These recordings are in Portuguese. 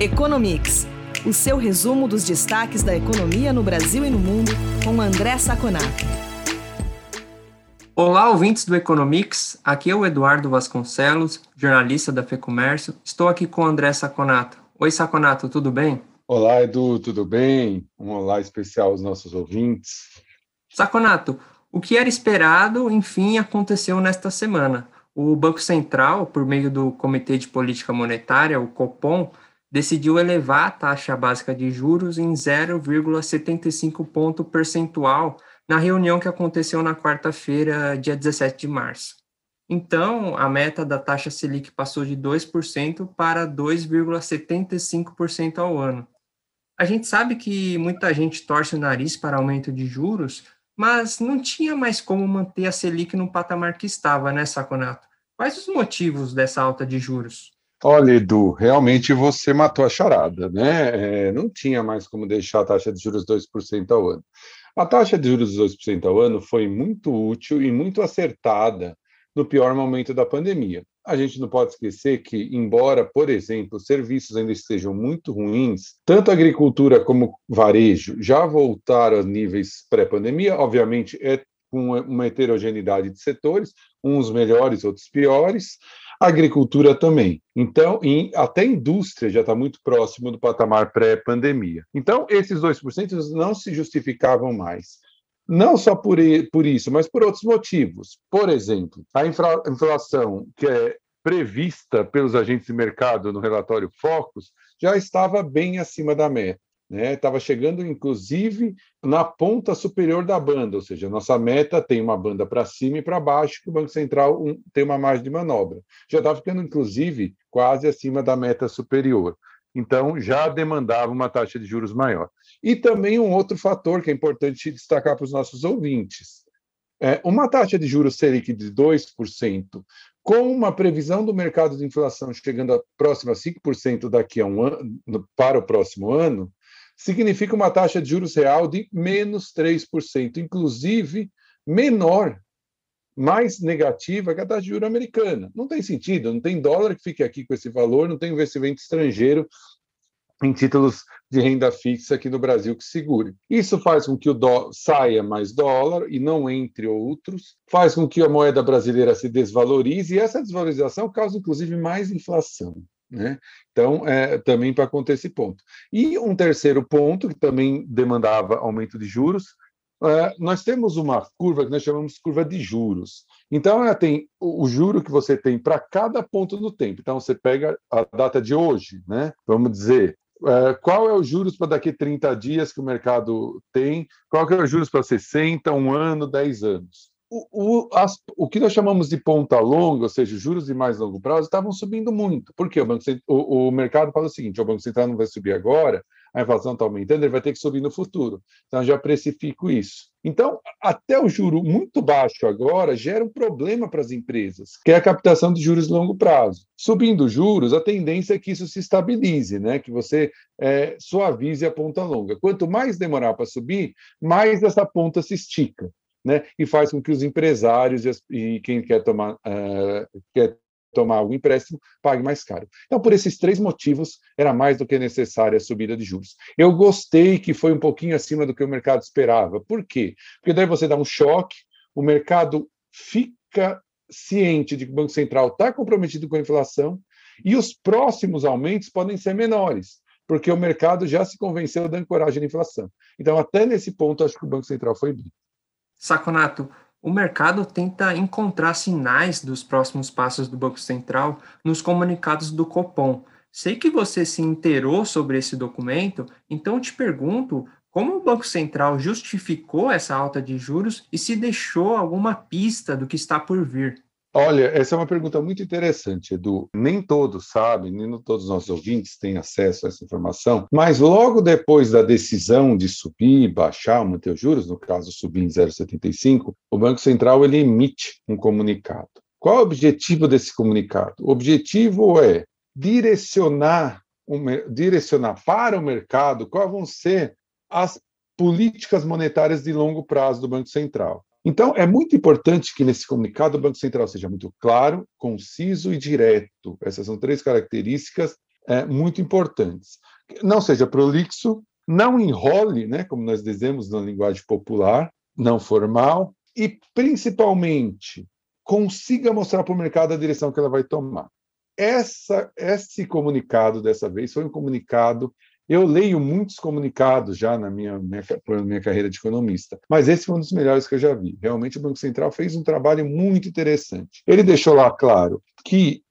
Economics, o seu resumo dos destaques da economia no Brasil e no mundo, com André Saconato. Olá, ouvintes do Economics. Aqui é o Eduardo Vasconcelos, jornalista da FEComércio. Estou aqui com o André Saconato. Oi, Saconato, tudo bem? Olá, Edu, tudo bem? Um olá especial aos nossos ouvintes. Saconato, o que era esperado, enfim, aconteceu nesta semana. O Banco Central, por meio do Comitê de Política Monetária, o COPOM, decidiu elevar a taxa básica de juros em 0,75 ponto percentual na reunião que aconteceu na quarta-feira, dia 17 de março. Então, a meta da taxa Selic passou de 2% para 2,75% ao ano. A gente sabe que muita gente torce o nariz para aumento de juros, mas não tinha mais como manter a Selic no patamar que estava, né, Saconato? Quais os motivos dessa alta de juros? Olha, Edu, realmente você matou a charada, né? É, não tinha mais como deixar a taxa de juros 2% ao ano. A taxa de juros 2% ao ano foi muito útil e muito acertada no pior momento da pandemia. A gente não pode esquecer que, embora, por exemplo, os serviços ainda estejam muito ruins, tanto a agricultura como varejo já voltaram a níveis pré-pandemia, obviamente é com uma heterogeneidade de setores, uns melhores, outros piores, agricultura também. Então, em, até a indústria já está muito próximo do patamar pré-pandemia. Então, esses 2% não se justificavam mais. Não só por, por isso, mas por outros motivos. Por exemplo, a inflação que é prevista pelos agentes de mercado no relatório Focus já estava bem acima da meta né? Estava chegando, inclusive, na ponta superior da banda, ou seja, nossa meta tem uma banda para cima e para baixo, que o Banco Central um, tem uma margem de manobra. Já estava ficando, inclusive, quase acima da meta superior. Então, já demandava uma taxa de juros maior. E também um outro fator que é importante destacar para os nossos ouvintes. É, uma taxa de juros Selic de 2%, com uma previsão do mercado de inflação chegando a próxima a 5% daqui a um ano, para o próximo ano, significa uma taxa de juros real de menos 3%, inclusive menor, mais negativa que a taxa de juros americana. Não tem sentido, não tem dólar que fique aqui com esse valor, não tem investimento estrangeiro em títulos de renda fixa aqui no Brasil que segure. Isso faz com que o dó saia mais dólar e não entre outros, faz com que a moeda brasileira se desvalorize e essa desvalorização causa inclusive mais inflação. Né? Então, é, também para conter esse ponto. E um terceiro ponto, que também demandava aumento de juros, é, nós temos uma curva que nós chamamos de curva de juros. Então, ela tem o, o juro que você tem para cada ponto do tempo. Então, você pega a data de hoje, né? vamos dizer, é, qual é o juros para daqui a 30 dias que o mercado tem, qual que é o juros para 60, um ano, 10 anos o, o, as, o que nós chamamos de ponta longa, ou seja, juros de mais longo prazo, estavam subindo muito. Por quê? O, banco, o, o mercado fala o seguinte: o Banco Central não vai subir agora, a inflação está aumentando, ele vai ter que subir no futuro. Então, já precifico isso. Então, até o juro muito baixo agora gera um problema para as empresas, que é a captação de juros de longo prazo. Subindo juros, a tendência é que isso se estabilize, né? que você é, suavize a ponta longa. Quanto mais demorar para subir, mais essa ponta se estica né? e faz com que os empresários e, as, e quem quer tomar, uh, quer tomar algum empréstimo pague mais caro. Então, por esses três motivos, era mais do que necessária a subida de juros. Eu gostei que foi um pouquinho acima do que o mercado esperava. Por quê? Porque daí você dá um choque, o mercado fica ciente de que o Banco Central está comprometido com a inflação e os próximos aumentos podem ser menores, porque o mercado já se convenceu da ancoragem da inflação. Então, até nesse ponto, acho que o Banco Central foi bem. Saconato, o mercado tenta encontrar sinais dos próximos passos do Banco Central nos comunicados do Copom. Sei que você se inteirou sobre esse documento, então te pergunto como o Banco Central justificou essa alta de juros e se deixou alguma pista do que está por vir. Olha, essa é uma pergunta muito interessante, Edu. Nem todos sabem, nem todos os nossos ouvintes têm acesso a essa informação, mas logo depois da decisão de subir, baixar, manter os juros, no caso subir em 0,75, o Banco Central ele emite um comunicado. Qual é o objetivo desse comunicado? O objetivo é direcionar, direcionar para o mercado quais vão ser as políticas monetárias de longo prazo do Banco Central. Então, é muito importante que nesse comunicado o Banco Central seja muito claro, conciso e direto. Essas são três características é, muito importantes. Não seja prolixo, não enrole, né, como nós dizemos na linguagem popular, não formal, e principalmente consiga mostrar para o mercado a direção que ela vai tomar. Essa, esse comunicado dessa vez foi um comunicado. Eu leio muitos comunicados já na minha, minha, minha carreira de economista, mas esse foi um dos melhores que eu já vi. Realmente, o Banco Central fez um trabalho muito interessante. Ele deixou lá claro que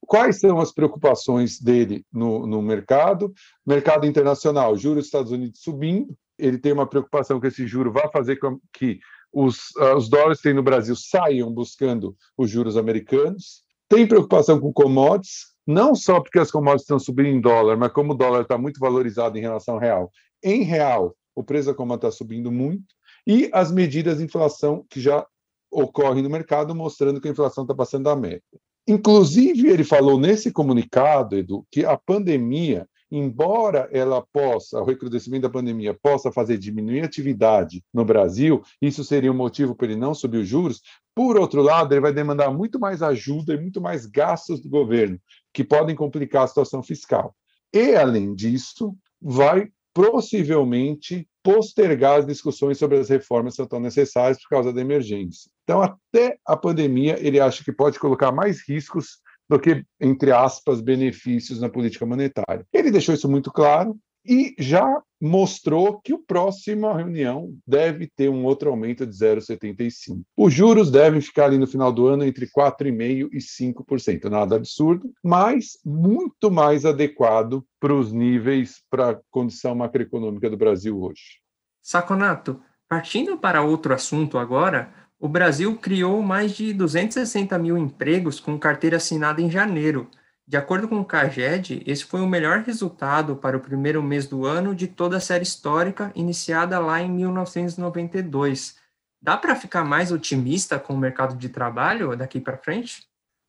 quais são as preocupações dele no, no mercado, mercado internacional, juros dos Estados Unidos subindo, ele tem uma preocupação que esse juro vai fazer com que os, uh, os dólares que tem no Brasil saiam buscando os juros americanos, tem preocupação com commodities, não só porque as commodities estão subindo em dólar, mas como o dólar está muito valorizado em relação ao real. Em real, o preço da commodity está subindo muito, e as medidas de inflação que já ocorrem no mercado, mostrando que a inflação está passando da meta. Inclusive, ele falou nesse comunicado, Edu, que a pandemia embora ela possa, o recrudescimento da pandemia possa fazer diminuir a atividade no Brasil, isso seria um motivo para ele não subir os juros. Por outro lado, ele vai demandar muito mais ajuda e muito mais gastos do governo, que podem complicar a situação fiscal. E, além disso, vai possivelmente postergar as discussões sobre as reformas que estão necessárias por causa da emergência. Então, até a pandemia, ele acha que pode colocar mais riscos do que, entre aspas, benefícios na política monetária. Ele deixou isso muito claro e já mostrou que a próxima reunião deve ter um outro aumento de 0,75. Os juros devem ficar ali no final do ano entre 4,5% e 5%. Nada absurdo, mas muito mais adequado para os níveis, para a condição macroeconômica do Brasil hoje. Saconato, partindo para outro assunto agora, o Brasil criou mais de 260 mil empregos com carteira assinada em janeiro. De acordo com o CAGED, esse foi o melhor resultado para o primeiro mês do ano de toda a série histórica, iniciada lá em 1992. Dá para ficar mais otimista com o mercado de trabalho daqui para frente?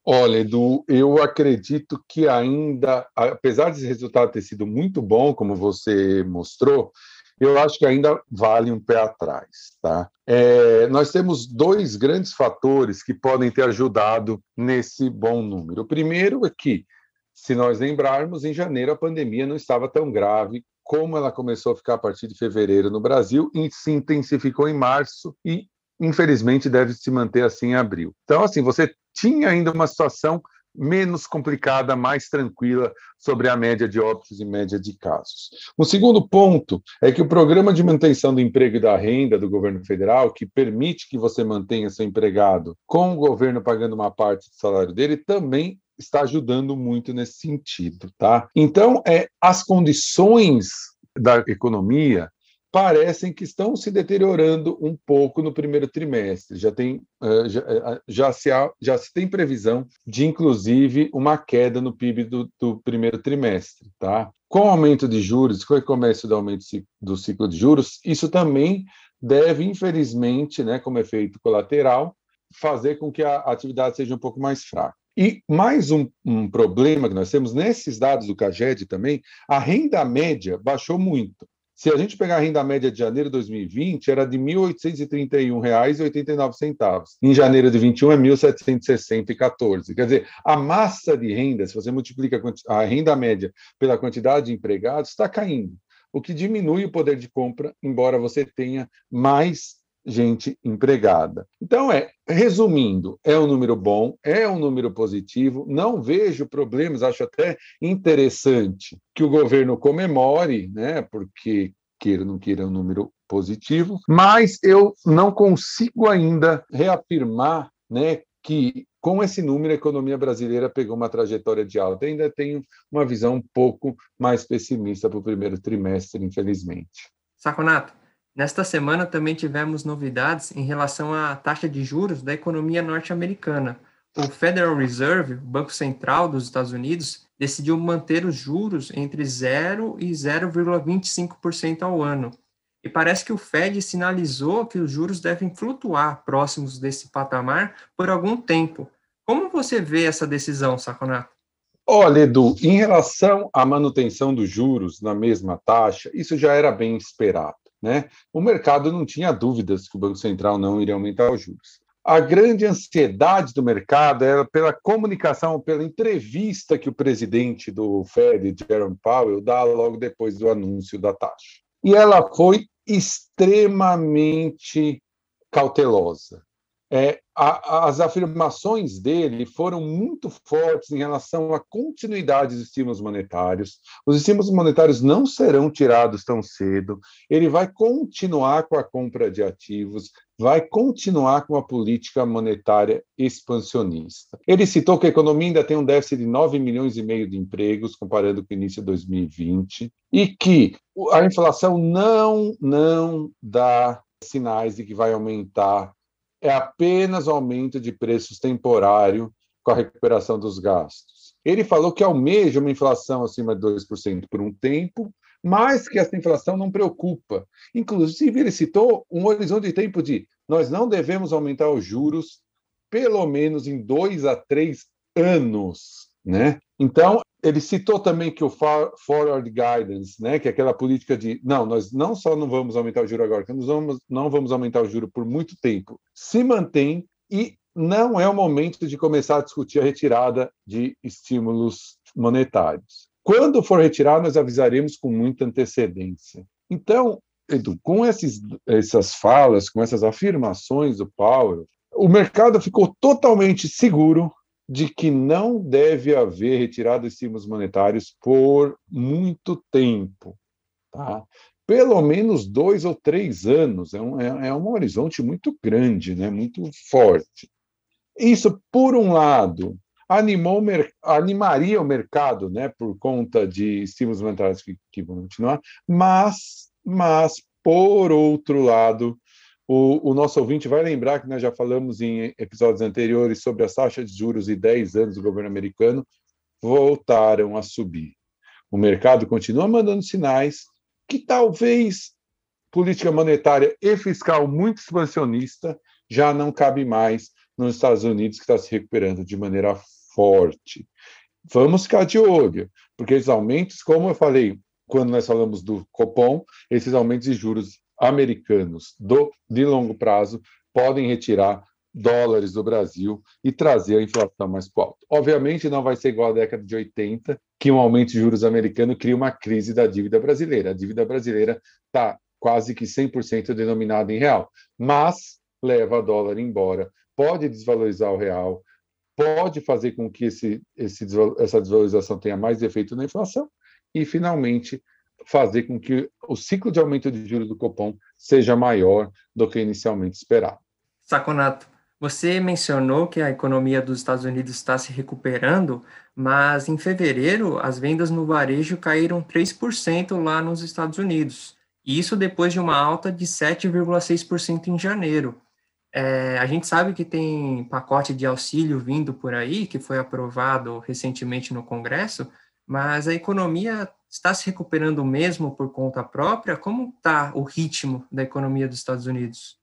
Olha, Edu, eu acredito que ainda, apesar desse resultado ter sido muito bom, como você mostrou, eu acho que ainda vale um pé atrás. Tá? É, nós temos dois grandes fatores que podem ter ajudado nesse bom número. O primeiro é que, se nós lembrarmos, em janeiro a pandemia não estava tão grave como ela começou a ficar a partir de fevereiro no Brasil e se intensificou em março e, infelizmente, deve se manter assim em abril. Então, assim, você tinha ainda uma situação menos complicada, mais tranquila sobre a média de óbitos e média de casos. O segundo ponto é que o programa de manutenção do emprego e da renda do governo federal, que permite que você mantenha seu empregado com o governo pagando uma parte do salário dele, também está ajudando muito nesse sentido, tá? Então, é as condições da economia parecem que estão se deteriorando um pouco no primeiro trimestre. Já tem, eh, já, eh, já, se, há, já se tem previsão de, inclusive, uma queda no PIB do, do primeiro trimestre. Tá? Com o aumento de juros, com o começo do aumento do ciclo de juros, isso também deve, infelizmente, né, como efeito colateral, fazer com que a atividade seja um pouco mais fraca. E mais um, um, problema que nós temos nesses dados do CAGED também, a renda média baixou muito. Se a gente pegar a renda média de janeiro de 2020, era de R$ 1.831,89. Em janeiro de 21 é R$ 1.760,14. Quer dizer, a massa de renda, se você multiplica a renda média pela quantidade de empregados, está caindo, o que diminui o poder de compra, embora você tenha mais gente empregada. Então, é, resumindo, é um número bom, é um número positivo, não vejo problemas, acho até interessante que o governo comemore, né, porque queira ou não queira é um número positivo, mas eu não consigo ainda reafirmar, né, que com esse número a economia brasileira pegou uma trajetória de alta. ainda tenho uma visão um pouco mais pessimista para o primeiro trimestre, infelizmente. Saconato, Nesta semana também tivemos novidades em relação à taxa de juros da economia norte-americana. O Federal Reserve, o Banco Central dos Estados Unidos, decidiu manter os juros entre 0 e 0,25% ao ano. E parece que o Fed sinalizou que os juros devem flutuar próximos desse patamar por algum tempo. Como você vê essa decisão, Saconato? Olha, Edu, em relação à manutenção dos juros na mesma taxa, isso já era bem esperado. Né? O mercado não tinha dúvidas que o Banco Central não iria aumentar os juros. a grande ansiedade do mercado era pela comunicação, pela entrevista que o presidente do Fed, Jerome Powell, dá logo depois do anúncio da taxa. E ela foi extremamente cautelosa. É, a, as afirmações dele foram muito fortes em relação à continuidade dos estímulos monetários. Os estímulos monetários não serão tirados tão cedo. Ele vai continuar com a compra de ativos, vai continuar com a política monetária expansionista. Ele citou que a economia ainda tem um déficit de 9 milhões e meio de empregos, comparando com o início de 2020, e que a inflação não, não dá sinais de que vai aumentar é apenas aumento de preços temporário com a recuperação dos gastos. Ele falou que almeja uma inflação acima de 2% por um tempo, mas que essa inflação não preocupa. Inclusive, ele citou um horizonte de tempo de nós não devemos aumentar os juros pelo menos em dois a três anos. Né? Então, ele citou também que o forward guidance, né, que é aquela política de não, nós não só não vamos aumentar o juro agora, que nós vamos, não vamos aumentar o juro por muito tempo, se mantém e não é o momento de começar a discutir a retirada de estímulos monetários. Quando for retirar, nós avisaremos com muita antecedência. Então, Edu, com esses, essas falas, com essas afirmações do Powell, o mercado ficou totalmente seguro de que não deve haver retirada de estímulos monetários por muito tempo. Tá? Pelo menos dois ou três anos, é um, é, é um horizonte muito grande, né? muito forte. Isso, por um lado, animou, animaria o mercado né, por conta de estímulos monetários que, que vão continuar, mas, mas, por outro lado, o, o, nosso ouvinte vai lembrar que nós já falamos em episódios anteriores sobre as taxas de juros e 10 anos do governo americano voltaram a subir. O mercado continua mandando sinais que talvez política monetária e fiscal muito expansionista já não cabe mais nos Estados Unidos, que está se recuperando de maneira forte. Vamos ficar de olho, porque esses aumentos, como eu falei, quando nós falamos do Copom, esses aumentos de juros americanos do, de longo prazo podem retirar dólares do Brasil e trazer a inflação mais para alto. Obviamente, não vai ser igual à década de 80, que um aumento de juros americano cria uma crise da dívida brasileira. A dívida brasileira está quase que 100% denominada em real, mas leva dólar embora, pode desvalorizar o real, pode fazer com que esse, esse, essa desvalorização tenha mais efeito na inflação e, finalmente, fazer com que o ciclo de aumento de juros do Copom seja maior do que inicialmente esperado. Saconato, você mencionou que a economia dos Estados Unidos está se recuperando, mas em fevereiro as vendas no varejo caíram 3% lá nos Estados Unidos. Isso depois de uma alta de 7,6% em janeiro. É, a gente sabe que tem pacote de auxílio vindo por aí, que foi aprovado recentemente no Congresso, mas a economia está se recuperando mesmo por conta própria? Como está o ritmo da economia dos Estados Unidos?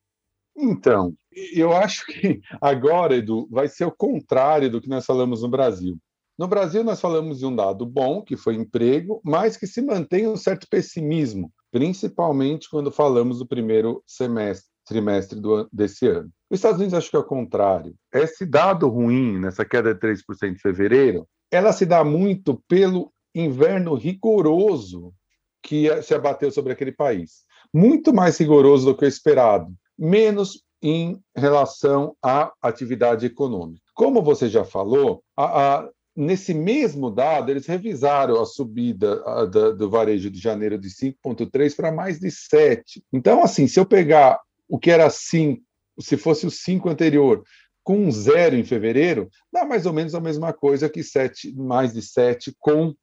Então, eu acho que agora, Edu, vai ser o contrário do que nós falamos no Brasil. No Brasil, nós falamos de um dado bom, que foi emprego, mas que se mantém um certo pessimismo, principalmente quando falamos do primeiro semestre, trimestre do, desse ano. Os Estados Unidos, acho que é o contrário. Esse dado ruim, nessa queda de 3% em fevereiro, ela se dá muito pelo inverno rigoroso que se abateu sobre aquele país. Muito mais rigoroso do que o esperado, menos em relação à atividade econômica. Como você já falou, a, a, nesse mesmo dado, eles revisaram a subida a, da, do varejo de janeiro de 5,3 para mais de 7. Então, assim, se eu pegar o que era 5, se fosse o 5 anterior, com zero em fevereiro, dá mais ou menos a mesma coisa que 7, mais de 7 com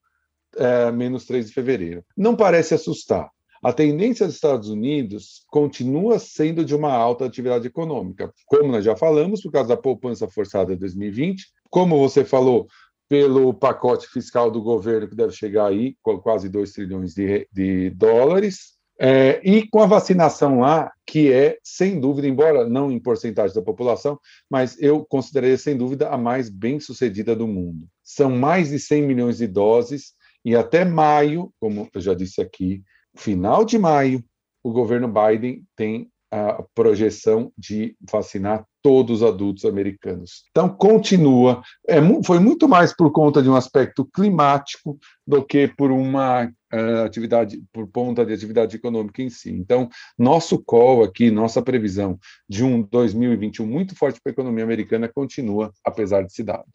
é, menos 3 de fevereiro. Não parece assustar. A tendência dos Estados Unidos continua sendo de uma alta atividade econômica, como nós já falamos, por causa da poupança forçada de 2020, como você falou, pelo pacote fiscal do governo, que deve chegar aí com quase 2 trilhões de, de dólares, é, e com a vacinação lá, que é, sem dúvida, embora não em porcentagem da população, mas eu consideraria, sem dúvida, a mais bem sucedida do mundo. São mais de 100 milhões de doses e até maio, como eu já disse aqui, final de maio, o governo Biden tem a projeção de vacinar todos os adultos americanos. Então, continua. É, foi muito mais por conta de um aspecto climático do que por uma uh, atividade, por conta de atividade econômica em si. Então, nosso call aqui, nossa previsão de um 2021 muito forte para a economia americana continua, apesar desse dado.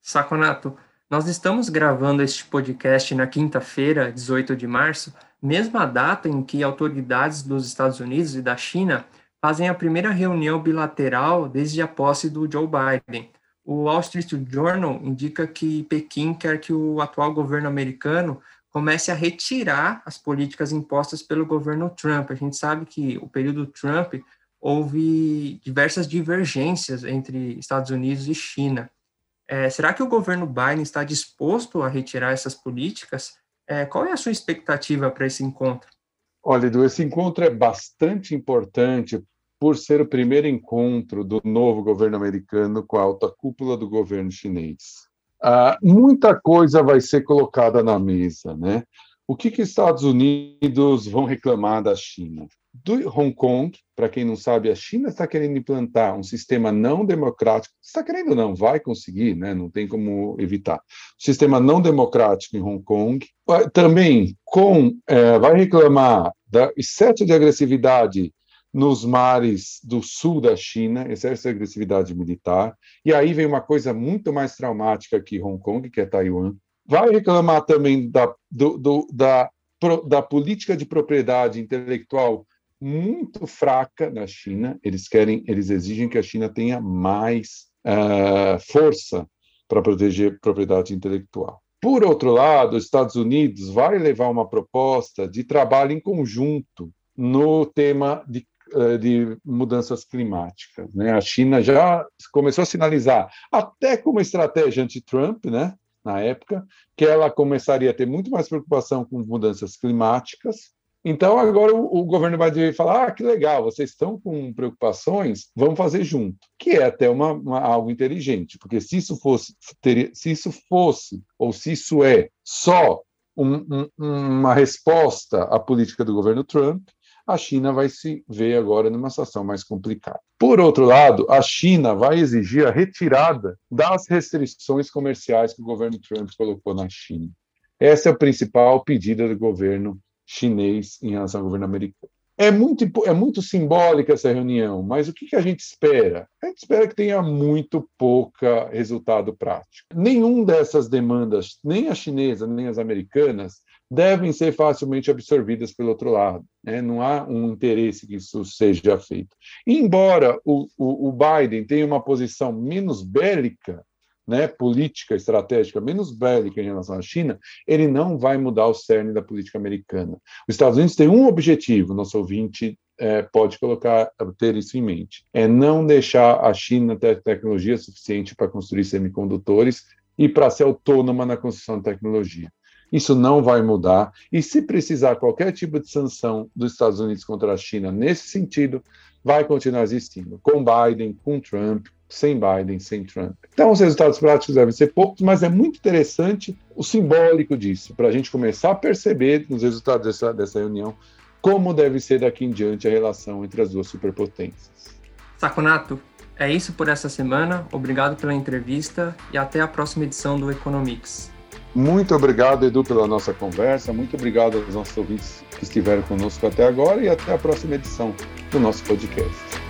Saconato, nós estamos gravando este podcast na quinta-feira, 18 de março, mesma data em que autoridades dos Estados Unidos e da China fazem a primeira reunião bilateral desde a posse do Joe Biden. O Wall Street Journal indica que Pequim quer que o atual governo americano comece a retirar as políticas impostas pelo governo Trump. A gente sabe que o período Trump houve diversas divergências entre Estados Unidos e China. É, será que o governo Biden está disposto a retirar essas políticas? É, qual é a sua expectativa para esse encontro? Olha, Edu, esse encontro é bastante importante por ser o primeiro encontro do novo governo americano com a alta cúpula do governo chinês. Ah, muita coisa vai ser colocada na mesa, né? O que, que Estados Unidos vão reclamar da China? Do Hong Kong, para quem não sabe, a China está querendo implantar um sistema não democrático. Está querendo não, vai conseguir, né? não tem como evitar. Sistema não democrático em Hong Kong. Também com é, vai reclamar da excesso de agressividade nos mares do sul da China, excesso de agressividade militar. E aí vem uma coisa muito mais traumática que Hong Kong, que é Taiwan. Vai reclamar também da, do, do, da, da política de propriedade intelectual muito fraca na China. Eles querem, eles exigem que a China tenha mais uh, força para proteger propriedade intelectual. Por outro lado, os Estados Unidos vai levar uma proposta de trabalho em conjunto no tema de, uh, de mudanças climáticas. Né? A China já começou a sinalizar, até como estratégia anti-Trump, né? na época, que ela começaria a ter muito mais preocupação com mudanças climáticas então, agora o, o governo vai falar: ah, que legal, vocês estão com preocupações, vamos fazer junto. Que é até uma, uma, algo inteligente, porque se isso fosse, se isso fosse, ou se isso é só um, um, uma resposta à política do governo Trump, a China vai se ver agora numa situação mais complicada. Por outro lado, a China vai exigir a retirada das restrições comerciais que o governo Trump colocou na China. Esse é o principal pedido do governo chinês em relação ao governo americano. É muito, é muito simbólica essa reunião, mas o que, que a gente espera? A gente espera que tenha muito pouca resultado prático. Nenhum dessas demandas, nem a chinesa, nem as americanas, devem ser facilmente absorvidas pelo outro lado. Né? Não há um interesse que isso seja feito. Embora o, o, o Biden tenha uma posição menos bélica né, política estratégica menos bélica em relação à China, ele não vai mudar o cerne da política americana. Os Estados Unidos têm um objetivo, nosso ouvinte é, pode colocar, ter isso em mente, é não deixar a China ter tecnologia suficiente para construir semicondutores e para ser autônoma na construção de tecnologia. Isso não vai mudar. E se precisar qualquer tipo de sanção dos Estados Unidos contra a China nesse sentido, vai continuar existindo, com Biden, com Trump, sem Biden, sem Trump. Então, os resultados práticos devem ser poucos, mas é muito interessante o simbólico disso, para a gente começar a perceber nos resultados dessa, dessa reunião como deve ser daqui em diante a relação entre as duas superpotências. Saconato, é isso por essa semana. Obrigado pela entrevista e até a próxima edição do Economics. Muito obrigado, Edu, pela nossa conversa. Muito obrigado aos nossos ouvintes que estiveram conosco até agora e até a próxima edição do nosso podcast.